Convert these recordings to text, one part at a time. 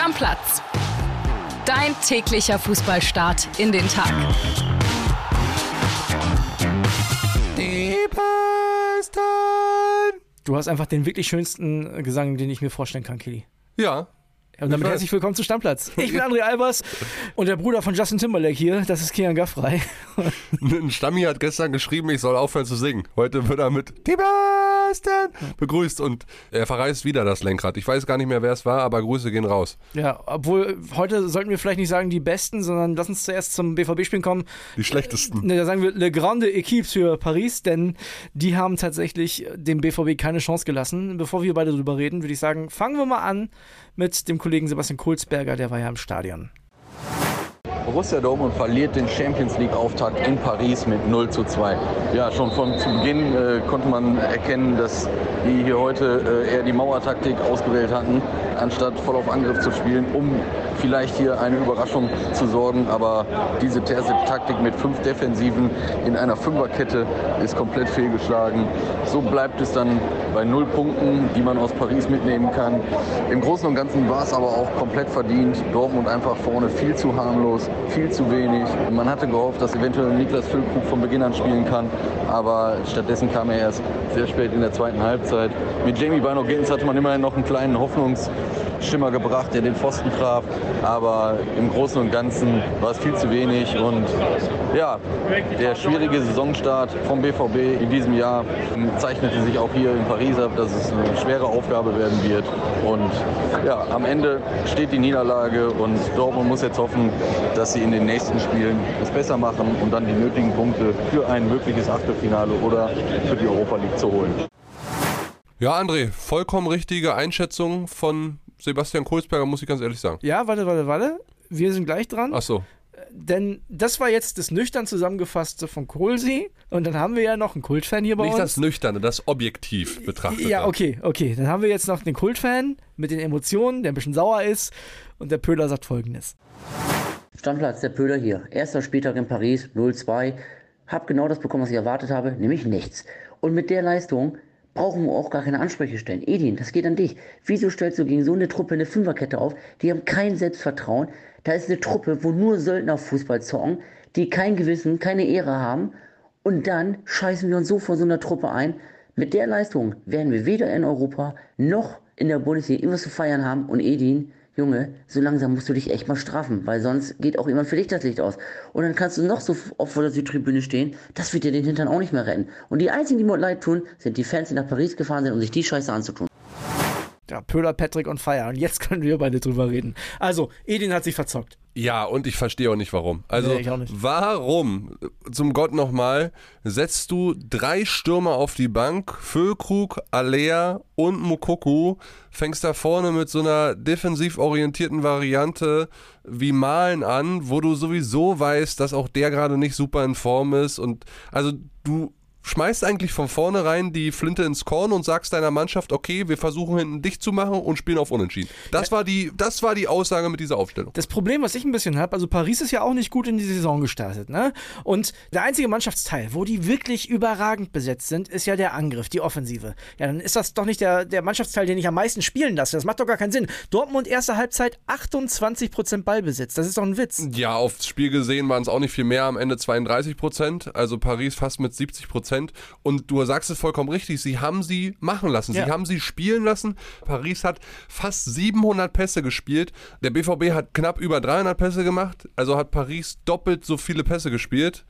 Stammplatz. Dein täglicher Fußballstart in den Tag. Die Besten. Du hast einfach den wirklich schönsten Gesang, den ich mir vorstellen kann, Kili. Ja. Und damit herzlich willkommen zu Stammplatz. Ich bin André Albers und der Bruder von Justin Timberlake hier. Das ist Kian Gaffrey. Ein Stammi hat gestern geschrieben, ich soll aufhören zu singen. Heute wird er mit Die Besten begrüßt und er verreißt wieder das Lenkrad. Ich weiß gar nicht mehr, wer es war, aber Grüße gehen raus. Ja, obwohl heute sollten wir vielleicht nicht sagen die Besten, sondern lass uns zuerst zum BVB-Spielen kommen. Die schlechtesten. Ne, da sagen wir Le Grande Équipe für Paris, denn die haben tatsächlich dem BVB keine Chance gelassen. Bevor wir beide drüber reden, würde ich sagen, fangen wir mal an mit dem Kollegen Sebastian Kulzberger, der war ja im Stadion. Borussia Dortmund verliert den Champions League Auftakt in Paris mit 0 zu 2. Ja, schon von zu Beginn äh, konnte man erkennen, dass die hier heute äh, eher die Mauertaktik ausgewählt hatten, anstatt voll auf Angriff zu spielen, um vielleicht hier eine Überraschung zu sorgen. Aber diese Terzic-Taktik mit fünf Defensiven in einer Fünferkette ist komplett fehlgeschlagen. So bleibt es dann bei null Punkten, die man aus Paris mitnehmen kann. Im Großen und Ganzen war es aber auch komplett verdient. Dortmund einfach vorne viel zu harmlos, viel zu wenig. Man hatte gehofft, dass eventuell Niklas Füllkrug von Beginn an spielen kann, aber stattdessen kam er erst sehr spät in der zweiten Halbzeit. Mit Jamie Bino Gittens hatte man immerhin noch einen kleinen Hoffnungsschimmer gebracht, der den Pfosten traf, aber im Großen und Ganzen war es viel zu wenig. Und ja, der schwierige Saisonstart vom BVB in diesem Jahr zeichnete sich auch hier in Paris ab, dass es eine schwere Aufgabe werden wird. Und ja, am Ende steht die Niederlage. Und Dortmund muss jetzt hoffen, dass sie in den nächsten Spielen es besser machen und dann die nötigen Punkte für ein mögliches Achtelfinale oder für die Europa League zu holen. Ja, André, vollkommen richtige Einschätzung von Sebastian Kohlsberger, muss ich ganz ehrlich sagen. Ja, warte, warte, warte. Wir sind gleich dran. Ach so. Denn das war jetzt das nüchtern zusammengefasste von Kohlsee. Und dann haben wir ja noch einen Kultfan hier bei Nicht uns. das Nüchterne, das objektiv betrachtet. Ja, okay, okay. Dann haben wir jetzt noch den Kultfan mit den Emotionen, der ein bisschen sauer ist. Und der Pöhler sagt folgendes. Stammplatz, der Pöhler hier. Erster Spieltag in Paris, 0-2. Hab genau das bekommen, was ich erwartet habe, nämlich nichts. Und mit der Leistung brauchen auch gar keine Ansprüche stellen. Edin, das geht an dich. Wieso stellst du gegen so eine Truppe eine Fünferkette auf? Die haben kein Selbstvertrauen. Da ist eine Truppe, wo nur Söldner Fußball zocken, die kein Gewissen, keine Ehre haben. Und dann scheißen wir uns so vor so einer Truppe ein. Mit der Leistung werden wir weder in Europa noch in der Bundesliga irgendwas zu feiern haben. Und Edin, Junge, so langsam musst du dich echt mal straffen, weil sonst geht auch jemand für dich das Licht aus. Und dann kannst du noch so oft vor der Südtribüne stehen, das wird dir den Hintern auch nicht mehr retten. Und die einzigen, die mir leid tun, sind die Fans, die nach Paris gefahren sind, um sich die Scheiße anzutun. Ja, Pöhler, Patrick und Feier. Und jetzt können wir beide drüber reden. Also, Edin hat sich verzockt. Ja, und ich verstehe auch nicht warum. Also, Nee, nicht. warum, zum Gott nochmal, setzt du drei Stürmer auf die Bank, Füllkrug, Alea und Mukoku, fängst da vorne mit so einer defensiv orientierten Variante wie Malen an, wo du sowieso weißt, dass auch der gerade nicht super in Form ist und also du schmeißt eigentlich von vornherein die Flinte ins Korn und sagst deiner Mannschaft, okay, wir versuchen hinten dicht zu machen und spielen auf Unentschieden. Das war die, das war die Aussage mit dieser Aufstellung. Das Problem, was ich ein bisschen habe, also Paris ist ja auch nicht gut in die Saison gestartet, ne? Und der einzige Mannschaftsteil, wo die wirklich überragend besetzt sind, ist ja der Angriff, die Offensive. Ja, dann ist das doch nicht der, der Mannschaftsteil, den ich am meisten spielen lasse. Das macht doch gar keinen Sinn. Dortmund erste Halbzeit 28% Ballbesitz. Das ist doch ein Witz. Ja, aufs Spiel gesehen waren es auch nicht viel mehr, am Ende 32 Prozent, also Paris fast mit 70 Prozent. Und du sagst es vollkommen richtig, sie haben sie machen lassen, Ja. sie haben sie spielen lassen. Paris hat fast 700 Pässe gespielt, der BVB hat knapp über 300 Pässe gemacht, also hat Paris doppelt so viele Pässe gespielt.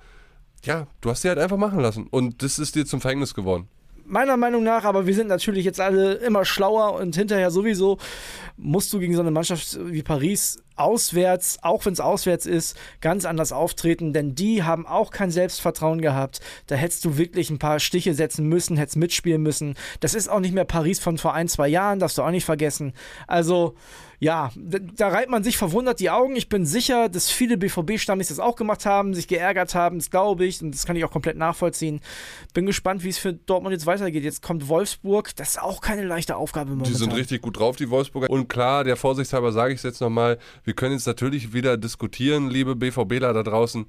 Ja, du hast sie halt einfach machen lassen und das ist dir zum Verhängnis geworden. Meiner Meinung nach, aber wir sind natürlich jetzt alle immer schlauer und hinterher sowieso musst du gegen so eine Mannschaft wie Paris auswärts, auch wenn es auswärts ist, ganz anders auftreten, denn die haben auch kein Selbstvertrauen gehabt. Da hättest du wirklich ein paar Stiche setzen müssen, hättest mitspielen müssen. Das ist auch nicht mehr Paris von vor ein, zwei Jahren, darfst du auch nicht vergessen. Also, ja, da, reibt man sich verwundert die Augen. Ich bin sicher, dass viele BVB-Stammis das auch gemacht haben, sich geärgert haben, das glaube ich, und das kann ich auch komplett nachvollziehen. Bin gespannt, wie es für Dortmund jetzt weitergeht. Jetzt kommt Wolfsburg, das ist auch keine leichte Aufgabe momentan. Die sind richtig gut drauf, die Wolfsburger. Und klar, der Vorsichtshalber sage ich es jetzt nochmal, wir können jetzt natürlich wieder diskutieren, liebe BVBler da draußen.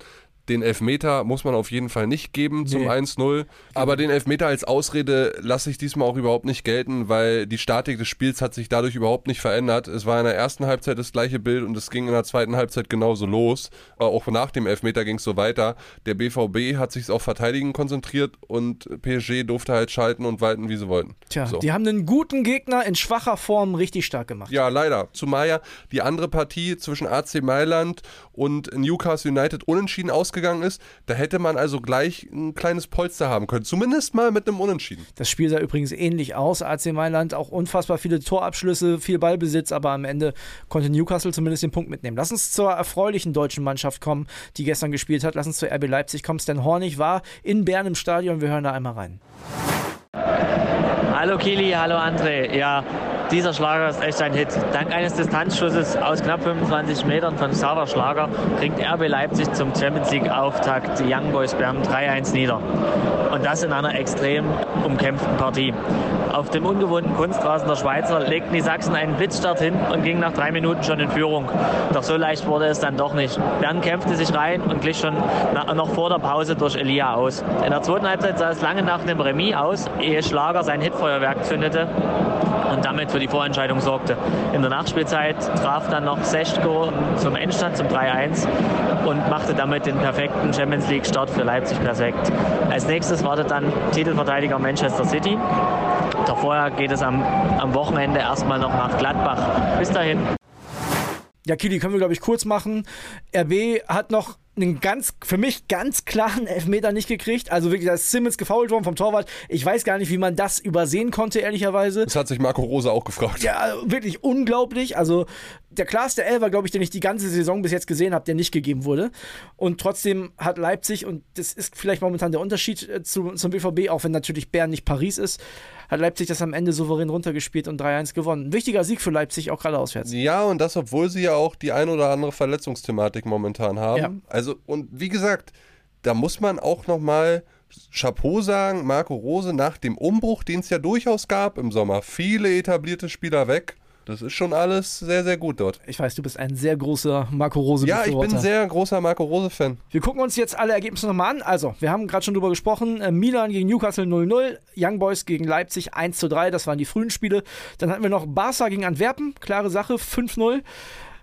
Den Elfmeter muss man auf jeden Fall nicht geben zum Nee. 1-0. Aber den Elfmeter als Ausrede lasse ich diesmal auch überhaupt nicht gelten, weil die Statik des Spiels hat sich dadurch überhaupt nicht verändert. Es war in der ersten Halbzeit das gleiche Bild und es ging in der zweiten Halbzeit genauso los. Auch nach dem Elfmeter ging es so weiter. Der BVB hat sich auf Verteidigen konzentriert und PSG durfte halt schalten und walten, wie sie wollten. Tja, so. die haben einen guten Gegner in schwacher Form richtig stark gemacht. Ja, leider. Zumal ja die andere Partie zwischen AC Mailand und Newcastle United unentschieden ausgegangen ist. Da hätte man also gleich ein kleines Polster haben können. Zumindest mal mit einem Unentschieden. Das Spiel sah übrigens ähnlich aus. AC Mailand auch unfassbar viele Torabschlüsse, viel Ballbesitz, aber am Ende konnte Newcastle zumindest den Punkt mitnehmen. Lass uns zur erfreulichen deutschen Mannschaft kommen, die gestern gespielt hat. Lass uns zur RB Leipzig kommen. Stan Hornig war in Bern im Stadion. Wir hören da einmal rein. Hallo Kili, hallo André. Ja, dieser Schlager ist echt ein Hit. Dank eines Distanzschusses aus knapp 25 Metern von Xaver Schlager bringt RB Leipzig zum Champions League Auftakt die Young Boys Bern 3-1 nieder. Und das in einer extrem umkämpften Partie. Auf dem ungewohnten Kunstrasen der Schweizer legten die Sachsen einen Blitzstart hin und gingen nach drei Minuten schon in Führung. Doch so leicht wurde es dann doch nicht. Bern kämpfte sich rein und glich schon noch vor der Pause durch Elia aus. In der zweiten Halbzeit sah es lange nach dem Remis aus, ehe Schlager sein Hitfeuerwerk zündete und damit für die Vorentscheidung sorgte. In der Nachspielzeit traf dann noch Seschko zum Endstand zum 3-1 und machte damit den perfekten Champions League Start für Leipzig perfekt. Als nächstes wartet dann Titelverteidiger Manchester City. Vorher geht es am, am Wochenende erstmal noch nach Gladbach. Bis dahin. Ja, Kili, können wir, glaube ich, kurz machen. RB hat noch einen ganz, für mich ganz klaren Elfmeter nicht gekriegt. Also wirklich, da ist Simmons gefoult worden vom Torwart. Ich weiß gar nicht, wie man das übersehen konnte, ehrlicherweise. Das hat sich Marco Rose auch gefragt. Ja, also wirklich unglaublich. Also der klarste Elfer, glaube ich, den ich die ganze Saison bis jetzt gesehen habe, der nicht gegeben wurde. Und trotzdem hat Leipzig, und das ist vielleicht momentan der Unterschied äh, zu, zum BVB, auch wenn natürlich Bern nicht Paris ist, hat Leipzig das am Ende souverän runtergespielt und 3-1 gewonnen. Ein wichtiger Sieg für Leipzig, auch gerade auswärts. Ja, und das, obwohl sie ja auch die ein oder andere Verletzungsthematik momentan haben. Ja. Also, und wie gesagt, da muss man auch nochmal Chapeau sagen, Marco Rose, nach dem Umbruch, den es ja durchaus gab im Sommer, viele etablierte Spieler weg. Das ist schon alles sehr, sehr gut dort. Ich weiß, du bist ein sehr großer Marco Rose Ja, ich bin Befürworter. sehr großer Marco Rose-Fan. Wir gucken uns jetzt alle Ergebnisse nochmal an. Also, wir haben gerade schon drüber gesprochen. Äh, Milan gegen Newcastle 0-0, Young Boys gegen Leipzig 1-3, das waren die frühen Spiele. Dann hatten wir noch Barca gegen Antwerpen, klare Sache, 5-0.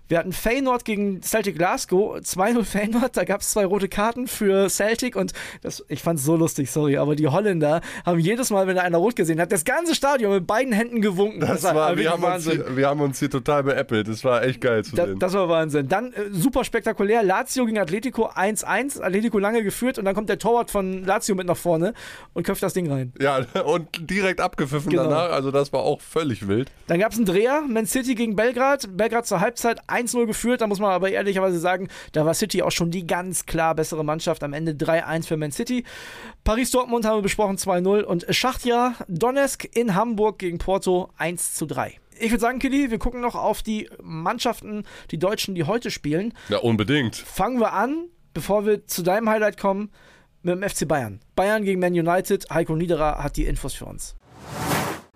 Wir hatten Feyenoord gegen Celtic Glasgow, 2-0 Feyenoord, da gab es zwei rote Karten für Celtic und das, ich fand es so lustig, sorry, aber die Holländer haben jedes Mal, wenn da einer rot gesehen hat, das ganze Stadion mit beiden Händen gewunken. Das war, wirklich wir, haben uns hier, wir haben uns hier total beäppelt. Das war echt geil zu da, sehen. das war Wahnsinn. Dann äh, super spektakulär. Lazio gegen Atletico 1-1. Atletico lange geführt und dann kommt der Torwart von Lazio mit nach vorne und köpft das Ding rein. ja, und direkt abgepfiffen Genau. danach. Also, das war auch völlig wild. Dann gab es einen Dreher. Man City gegen Belgrad. Belgrad zur Halbzeit 1-0 geführt. Da muss man aber ehrlicherweise sagen, da war City auch schon die ganz klar bessere Mannschaft. Am Ende 3-1 für Man City. Paris-Dortmund haben wir besprochen 2-0. Und Schachtja Donetsk in Hamburg gegen Porto 1-3. Ich würde sagen, Kili, wir gucken noch auf die Mannschaften, die Deutschen, die heute spielen. Ja, unbedingt. Fangen wir an, bevor wir zu deinem Highlight kommen, mit dem FC Bayern. Bayern gegen Man United. Heiko Niederer hat die Infos für uns.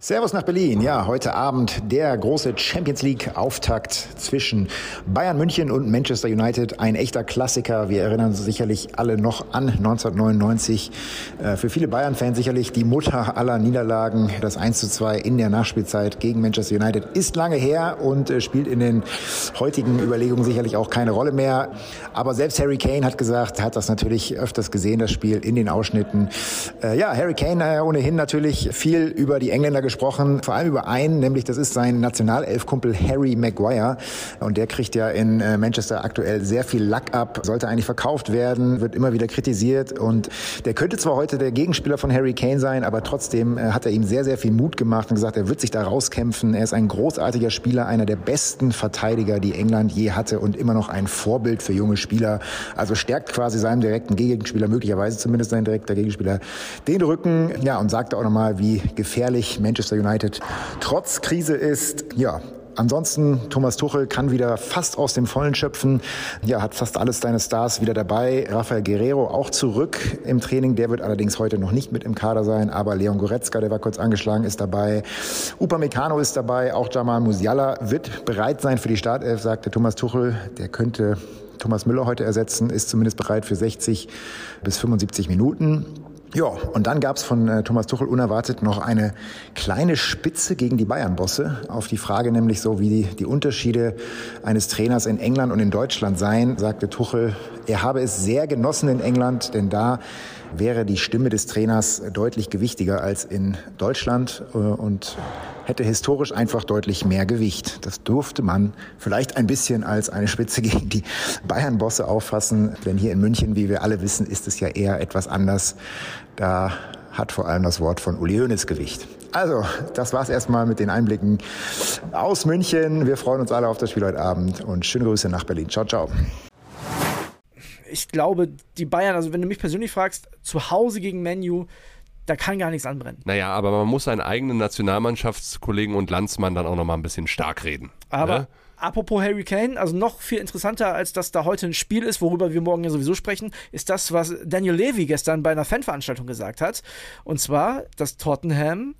Servus nach Berlin. Ja, heute Abend der große Champions League Auftakt zwischen Bayern München und Manchester United. Ein echter Klassiker. Wir erinnern uns sicherlich alle noch an 1999. Äh, Für viele Bayern-Fans sicherlich die Mutter aller Niederlagen. Das 1 zu 2 in der Nachspielzeit gegen Manchester United ist lange her und äh, spielt in den heutigen Überlegungen sicherlich auch keine Rolle mehr. Aber selbst Harry Kane hat gesagt, hat das natürlich öfters gesehen, das Spiel in den Ausschnitten. Äh, Ja, Harry Kane ohnehin natürlich viel über die Engländer gesprochen, vor allem über einen, nämlich das ist sein Nationalelfkumpel Harry Maguire. Und der kriegt ja in äh, Manchester aktuell sehr viel Lack ab, sollte eigentlich verkauft werden, wird immer wieder kritisiert. Und der könnte zwar heute der Gegenspieler von Harry Kane sein, aber trotzdem äh, hat er ihm sehr, sehr viel Mut gemacht und gesagt, er wird sich da rauskämpfen. Er ist ein großartiger Spieler, einer der besten Verteidiger, die England je hatte und immer noch ein Vorbild für junge Spieler. Also stärkt quasi seinem direkten Gegenspieler, möglicherweise zumindest sein direkter Gegenspieler, den Rücken. Ja, und sagte auch nochmal, wie gefährlich Manchester United trotz Krise ist. Ja, Ansonsten, Thomas Tuchel kann wieder fast aus dem Vollen schöpfen. Ja, hat fast alles seine Stars wieder dabei. Rafael Guerrero auch zurück im Training. Der wird allerdings heute noch nicht mit im Kader sein. Aber Leon Goretzka, der war kurz angeschlagen, ist dabei. Upamecano ist dabei. Auch Jamal Musiala wird bereit sein für die Startelf, sagte Thomas Tuchel. Der könnte Thomas Müller heute ersetzen, ist zumindest bereit für 60 bis 75 Minuten. Ja, und dann gab's von äh, Thomas Tuchel unerwartet noch eine kleine Spitze gegen die Bayern-Bosse. Auf die Frage nämlich so, wie die, die Unterschiede eines Trainers in England und in Deutschland seien, sagte Tuchel, er habe es sehr genossen in England, denn da wäre die Stimme des Trainers deutlich gewichtiger als in Deutschland äh, und hätte historisch einfach deutlich mehr Gewicht. Das durfte man vielleicht ein bisschen als eine Spitze gegen die Bayern-Bosse auffassen, denn hier in München, wie wir alle wissen, ist es ja eher etwas anders. Da hat vor allem das Wort von Uli Hoeneß Gewicht. Also, das war's erstmal mit den Einblicken aus München. Wir freuen uns alle auf das Spiel heute Abend und schöne Grüße nach Berlin. Ciao, ciao ich glaube, die Bayern, also wenn du mich persönlich fragst, zu Hause gegen Menu, da kann gar nichts anbrennen. Naja, aber man muss seinen eigenen Nationalmannschaftskollegen und Landsmann dann auch nochmal ein bisschen stark reden. Aber ne? apropos Harry Kane, also noch viel interessanter, als dass da heute ein Spiel ist, worüber wir morgen ja sowieso sprechen, ist das, was Daniel Levy gestern bei einer Fanveranstaltung gesagt hat. Und zwar, dass Tottenham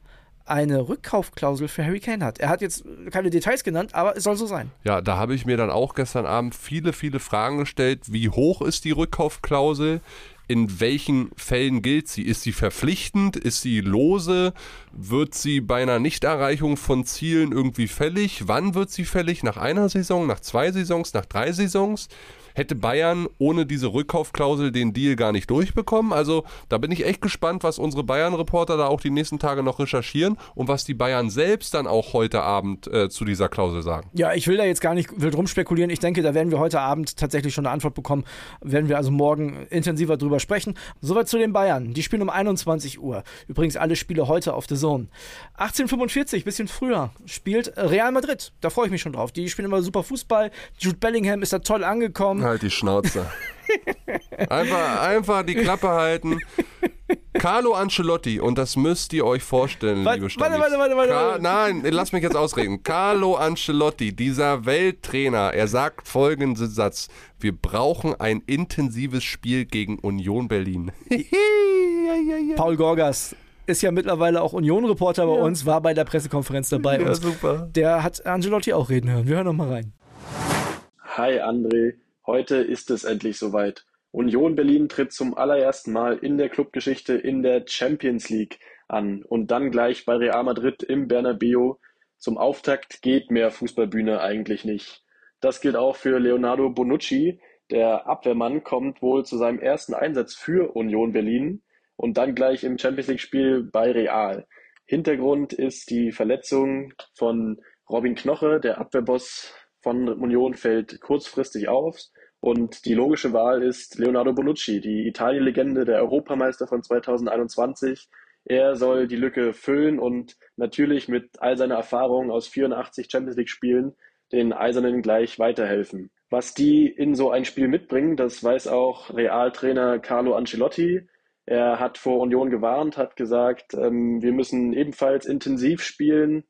eine Rückkaufklausel für Harry Kane hat. Er hat jetzt keine Details genannt, aber es soll so sein. Ja, da habe ich mir dann auch gestern Abend viele, viele Fragen gestellt. Wie hoch ist die Rückkaufklausel? in welchen Fällen gilt sie? Ist sie verpflichtend? Ist sie lose? Wird sie bei einer Nichterreichung von Zielen irgendwie fällig? Wann wird sie fällig? Nach einer Saison, nach zwei Saisons, nach drei Saisons? Hätte Bayern ohne diese Rückkaufklausel den Deal gar nicht durchbekommen. Also da bin ich echt gespannt, was unsere Bayern-Reporter da auch die nächsten Tage noch recherchieren und was die Bayern selbst dann auch heute Abend äh, zu dieser Klausel sagen. Ja, ich will da jetzt gar nicht wild rumspekulieren. Ich denke, da werden wir heute Abend tatsächlich schon eine Antwort bekommen. Werden wir also morgen intensiver drüber sprechen. Soweit zu den Bayern. Die spielen um 21 Uhr. Übrigens alle Spiele heute auf The Zone. 1845, bisschen früher, spielt Real Madrid. Da freue ich mich schon drauf. Die spielen immer super Fußball. Jude Bellingham ist da toll angekommen. Halt die Schnauze. einfach, einfach die Klappe halten. Carlo Ancelotti, und das müsst ihr euch vorstellen, warte, liebe Warte, warte, warte, warte, Car Nein, lass mich jetzt ausreden. Carlo Ancelotti, dieser Welttrainer, er sagt folgenden Satz: Wir brauchen ein intensives Spiel gegen Union Berlin. Paul Gorgas, ist ja mittlerweile auch Union-Reporter bei ja. uns, war bei der Pressekonferenz dabei. Ja, super. Der hat Angelotti auch reden hören. Wir hören noch mal rein. Hi André, Heute ist es endlich soweit. Union Berlin tritt zum allerersten Mal in der Clubgeschichte in der Champions League an und dann gleich bei Real Madrid im Bernabeu. Zum Auftakt geht mehr Fußballbühne eigentlich nicht. Das gilt auch für Leonardo Bonucci. Der Abwehrmann kommt wohl zu seinem ersten Einsatz für Union Berlin und dann gleich im Champions League Spiel bei Real. Hintergrund ist die Verletzung von Robin Knoche, der Abwehrboss von Union fällt kurzfristig auf und die logische Wahl ist Leonardo Bonucci, die Italien-Legende, der Europameister von 2021. Er soll die Lücke füllen und natürlich mit all seiner Erfahrung aus 84 Champions League Spielen den Eisernen gleich weiterhelfen. Was die in so ein Spiel mitbringen, das weiß auch Realtrainer Carlo Ancelotti. Er hat vor Union gewarnt, hat gesagt, ähm, wir müssen ebenfalls intensiv spielen.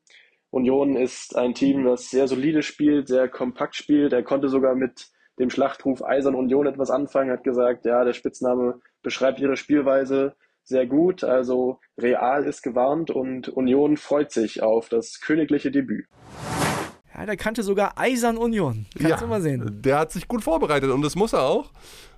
Union ist ein Team, das sehr solide spielt, sehr kompakt spielt. Er konnte sogar mit dem Schlachtruf Eisern Union etwas anfangen, hat gesagt, ja, der Spitzname beschreibt ihre Spielweise sehr gut. Also Real ist gewarnt und Union freut sich auf das königliche Debüt. Ja, der kannte sogar Eisern Union. Kannst ja, du mal sehen. Der hat sich gut vorbereitet und das muss er auch,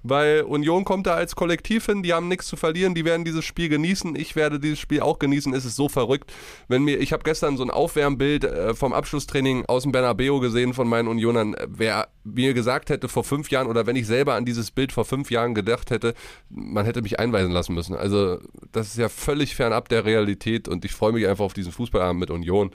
weil Union kommt da als Kollektiv hin, die haben nichts zu verlieren, die werden dieses Spiel genießen. Ich werde dieses Spiel auch genießen. Es ist so verrückt, wenn mir ich habe gestern so ein Aufwärmbild äh, vom Abschlusstraining aus dem Bernabeu gesehen von meinen Unionern. Wer mir gesagt hätte vor fünf Jahren oder wenn ich selber an dieses Bild vor fünf Jahren gedacht hätte, man hätte mich einweisen lassen müssen. Also das ist ja völlig fernab der Realität und ich freue mich einfach auf diesen Fußballabend mit Union.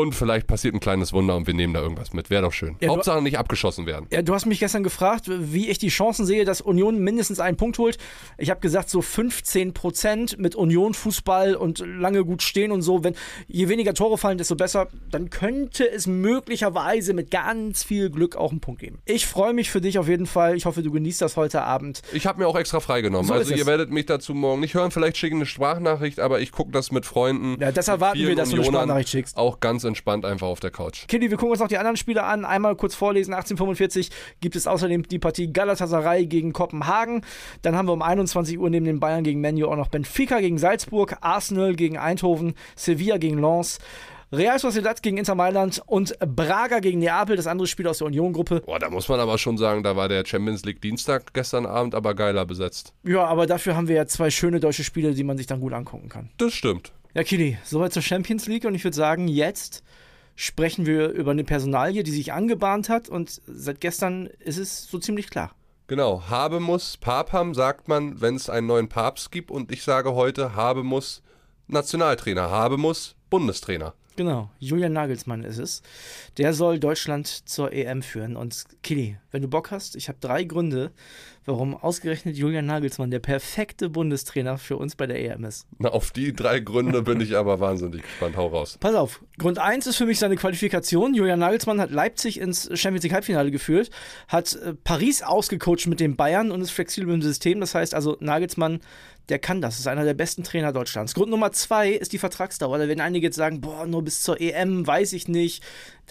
Und vielleicht passiert ein kleines Wunder und wir nehmen da irgendwas mit. Wäre doch schön. Ja, Hauptsache nicht abgeschossen werden. Ja, du hast mich gestern gefragt, wie ich die Chancen sehe, dass Union mindestens einen Punkt holt. Ich habe gesagt, so 15 Prozent mit Union Fußball und lange gut stehen und so. Wenn je weniger Tore fallen, desto besser. Dann könnte es möglicherweise mit ganz viel Glück auch einen Punkt geben. Ich freue mich für dich auf jeden Fall. Ich hoffe, du genießt das heute Abend. Ich habe mir auch extra freigenommen. So also ihr werdet mich dazu morgen nicht hören. Vielleicht schicken eine Sprachnachricht, aber ich gucke das mit Freunden. Ja, deshalb warten wir, dass du eine Sprachnachricht schickst. Auch ganz entspannt einfach auf der Couch. Kitty, wir gucken uns noch die anderen Spiele an. Einmal kurz vorlesen. 1845 gibt es außerdem die Partie Galatasaray gegen Kopenhagen. Dann haben wir um 21 Uhr neben den Bayern gegen Menu auch noch Benfica gegen Salzburg, Arsenal gegen Eindhoven, Sevilla gegen Lens. Real Sociedad gegen Inter Mailand und Braga gegen Neapel, das andere Spiel aus der Union-Gruppe. Boah, da muss man aber schon sagen, da war der Champions League Dienstag gestern Abend aber geiler besetzt. Ja, aber dafür haben wir ja zwei schöne deutsche Spiele, die man sich dann gut angucken kann. Das stimmt. Ja, Kili, soweit zur Champions League und ich würde sagen, jetzt sprechen wir über eine Personalie, die sich angebahnt hat und seit gestern ist es so ziemlich klar. Genau, habe muss, Papam sagt man, wenn es einen neuen Papst gibt und ich sage heute, habe muss Nationaltrainer, habe muss Bundestrainer. Genau, Julian Nagelsmann ist es. Der soll Deutschland zur EM führen. Und Kili, wenn du Bock hast, ich habe drei Gründe, warum ausgerechnet Julian Nagelsmann der perfekte Bundestrainer für uns bei der EM ist. Na, auf die drei Gründe bin ich aber wahnsinnig gespannt. Hau raus. Pass auf, Grund 1 ist für mich seine Qualifikation. Julian Nagelsmann hat Leipzig ins Champions League Halbfinale geführt, hat äh, Paris ausgecoacht mit den Bayern und ist flexibel im System. Das heißt also, Nagelsmann der kann das. Ist einer der besten Trainer Deutschlands. Grund Nummer zwei ist die Vertragsdauer. Da werden einige jetzt sagen, boah, nur bis zur EM, weiß ich nicht.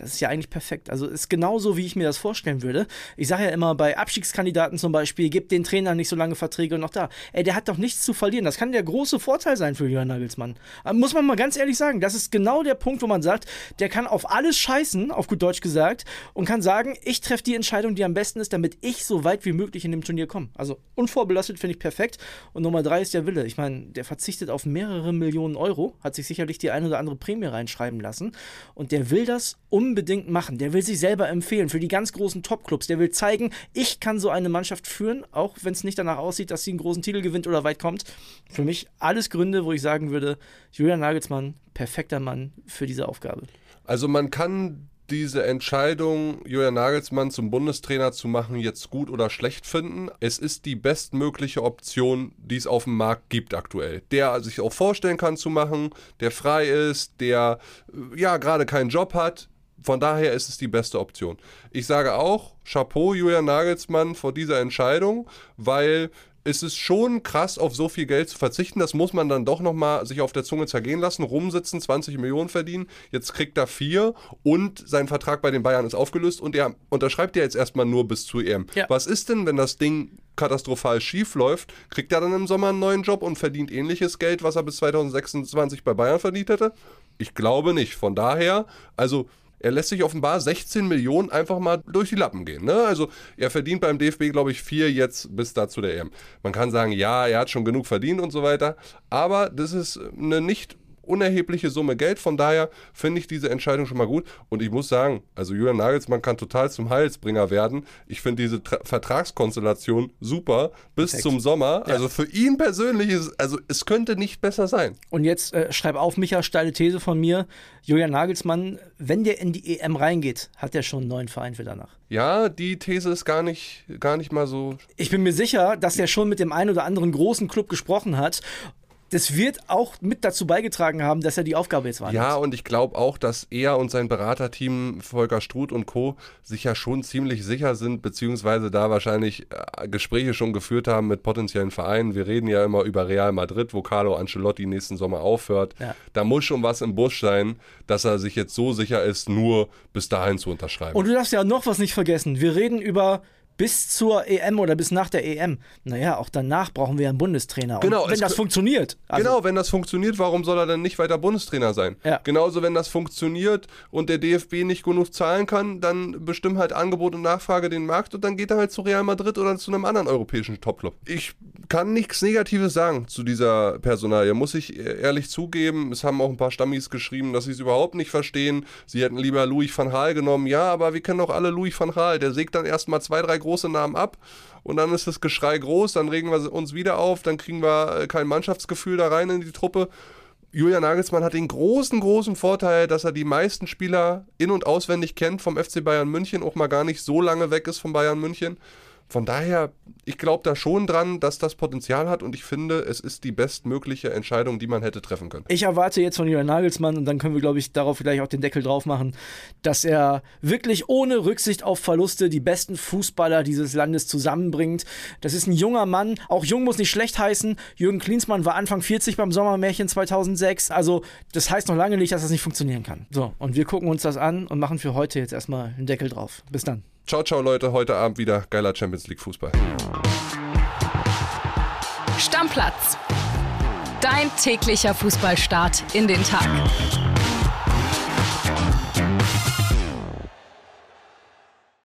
Das ist ja eigentlich perfekt. Also ist genauso, wie ich mir das vorstellen würde. Ich sage ja immer bei Abstiegskandidaten zum Beispiel, gibt den Trainer nicht so lange Verträge und noch da. Ey, der hat doch nichts zu verlieren. Das kann der große Vorteil sein für Jörn Nagelsmann. Muss man mal ganz ehrlich sagen. Das ist genau der Punkt, wo man sagt, der kann auf alles scheißen, auf gut Deutsch gesagt, und kann sagen, ich treffe die Entscheidung, die am besten ist, damit ich so weit wie möglich in dem Turnier komme. Also unvorbelastet finde ich perfekt. Und Nummer drei ist der Wille. Ich meine, der verzichtet auf mehrere Millionen Euro, hat sich sicherlich die eine oder andere Prämie reinschreiben lassen. Und der will das unbedingt machen. Der will sich selber empfehlen für die ganz großen Top-Clubs. Der will zeigen, ich kann so eine Mannschaft führen, auch wenn es nicht danach aussieht, dass sie einen großen Titel gewinnt oder weit kommt. Für mich alles Gründe, wo ich sagen würde, Julian Nagelsmann, perfekter Mann für diese Aufgabe. Also man kann diese Entscheidung, Julian Nagelsmann zum Bundestrainer zu machen, jetzt gut oder schlecht finden. Es ist die bestmögliche Option, die es auf dem Markt gibt aktuell. Der sich auch vorstellen kann zu machen, der frei ist, der äh, ja gerade keinen Job hat. Von daher ist es die beste Option. Ich sage auch, Chapeau Julian Nagelsmann vor dieser Entscheidung, weil ist es schon krass, auf so viel Geld zu verzichten. Das muss man dann doch nochmal sich auf der Zunge zergehen lassen, rumsitzen, 20 Millionen verdienen. Jetzt kriegt er vier und sein Vertrag bei den Bayern ist aufgelöst und er unterschreibt ja jetzt erstmal nur bis zu EM. Ja. Was ist denn, wenn das Ding katastrophal schief läuft? Kriegt er dann im Sommer einen neuen Job und verdient ähnliches Geld, was er bis 2026 bei Bayern verdient hätte? Ich glaube nicht. Von daher, also er lässt sich offenbar 16 Millionen einfach mal durch die Lappen gehen. Ne? Also er verdient beim DFB, glaube ich, vier jetzt bis dazu der EM. Man kann sagen, ja, er hat schon genug verdient und so weiter. Aber das ist eine nicht unerhebliche Summe Geld. Von daher finde ich diese Entscheidung schon mal gut. Und ich muss sagen, also Julian Nagelsmann kann total zum Heilsbringer werden. Ich finde diese Tra Vertragskonstellation super bis Perfekt. zum Sommer. Ja. Also für ihn persönlich ist also es könnte nicht besser sein. Und jetzt äh, schreib auf, Micha, steile These von mir. Julian Nagelsmann, wenn der in die EM reingeht, hat er schon einen neuen Verein für danach. Ja, die These ist gar nicht, gar nicht mal so. Ich bin mir sicher, dass er schon mit dem einen oder anderen großen Club gesprochen hat das wird auch mit dazu beigetragen haben, dass er die Aufgabe jetzt wahrnimmt. Ja, und ich glaube auch, dass er und sein Beraterteam Volker Struth und Co. sich ja schon ziemlich sicher sind, beziehungsweise da wahrscheinlich äh, Gespräche schon geführt haben mit potenziellen Vereinen. Wir reden ja immer über Real Madrid, wo Carlo Ancelotti nächsten Sommer aufhört. Ja. Da muss schon was im Busch sein, dass er sich jetzt so sicher ist, nur bis dahin zu unterschreiben. Und du darfst ja noch was nicht vergessen. Wir reden über bis zur EM oder bis nach der EM. Naja, auch danach brauchen wir einen Bundestrainer. Genau, Und wenn das funktioniert. Also genau, wenn das funktioniert, warum soll er denn nicht weiter Bundestrainer sein? Ja. Genauso, wenn das funktioniert und der DFB nicht genug zahlen kann, dann bestimmen halt Angebot und Nachfrage den Markt und dann geht er halt zu Real Madrid oder zu einem anderen europäischen Topclub. Ich kann nichts Negatives sagen zu dieser Personalie, muss ich ehrlich zugeben. Es haben auch ein paar Stammis geschrieben, dass sie es überhaupt nicht verstehen. Sie hätten lieber Louis van Gaal genommen. Ja, aber wir kennen doch alle Louis van Gaal. Der sägt dann erstmal zwei, drei große große Namen ab und dann ist das Geschrei groß, dann regen wir uns wieder auf, dann kriegen wir äh, kein Mannschaftsgefühl da rein in die Truppe. Julian Nagelsmann hat den großen, großen Vorteil, dass er die meisten Spieler in- und auswendig kennt vom FC Bayern München, auch mal gar nicht so lange weg ist von Bayern München. Von daher, ich glaube da schon dran, dass das Potenzial hat und ich finde, es ist die bestmögliche Entscheidung, die man hätte treffen können. Ich erwarte jetzt von Julian Nagelsmann und dann können wir, glaube ich, darauf vielleicht auch den Deckel drauf machen, dass er wirklich ohne Rücksicht auf Verluste die besten Fußballer dieses Landes zusammenbringt. Das ist ein junger Mann, auch jung muss nicht schlecht heißen. Jürgen Klinsmann war Anfang 40 beim Sommermärchen 2006, also das heißt noch lange nicht, dass das nicht funktionieren kann. So, und wir gucken uns das an und machen für heute jetzt erstmal einen Deckel drauf. Bis dann. Ciao, ciao, Leute. Heute Abend wieder geiler Champions League Fußball. Stammplatz. Dein täglicher Fußballstart in den Tag.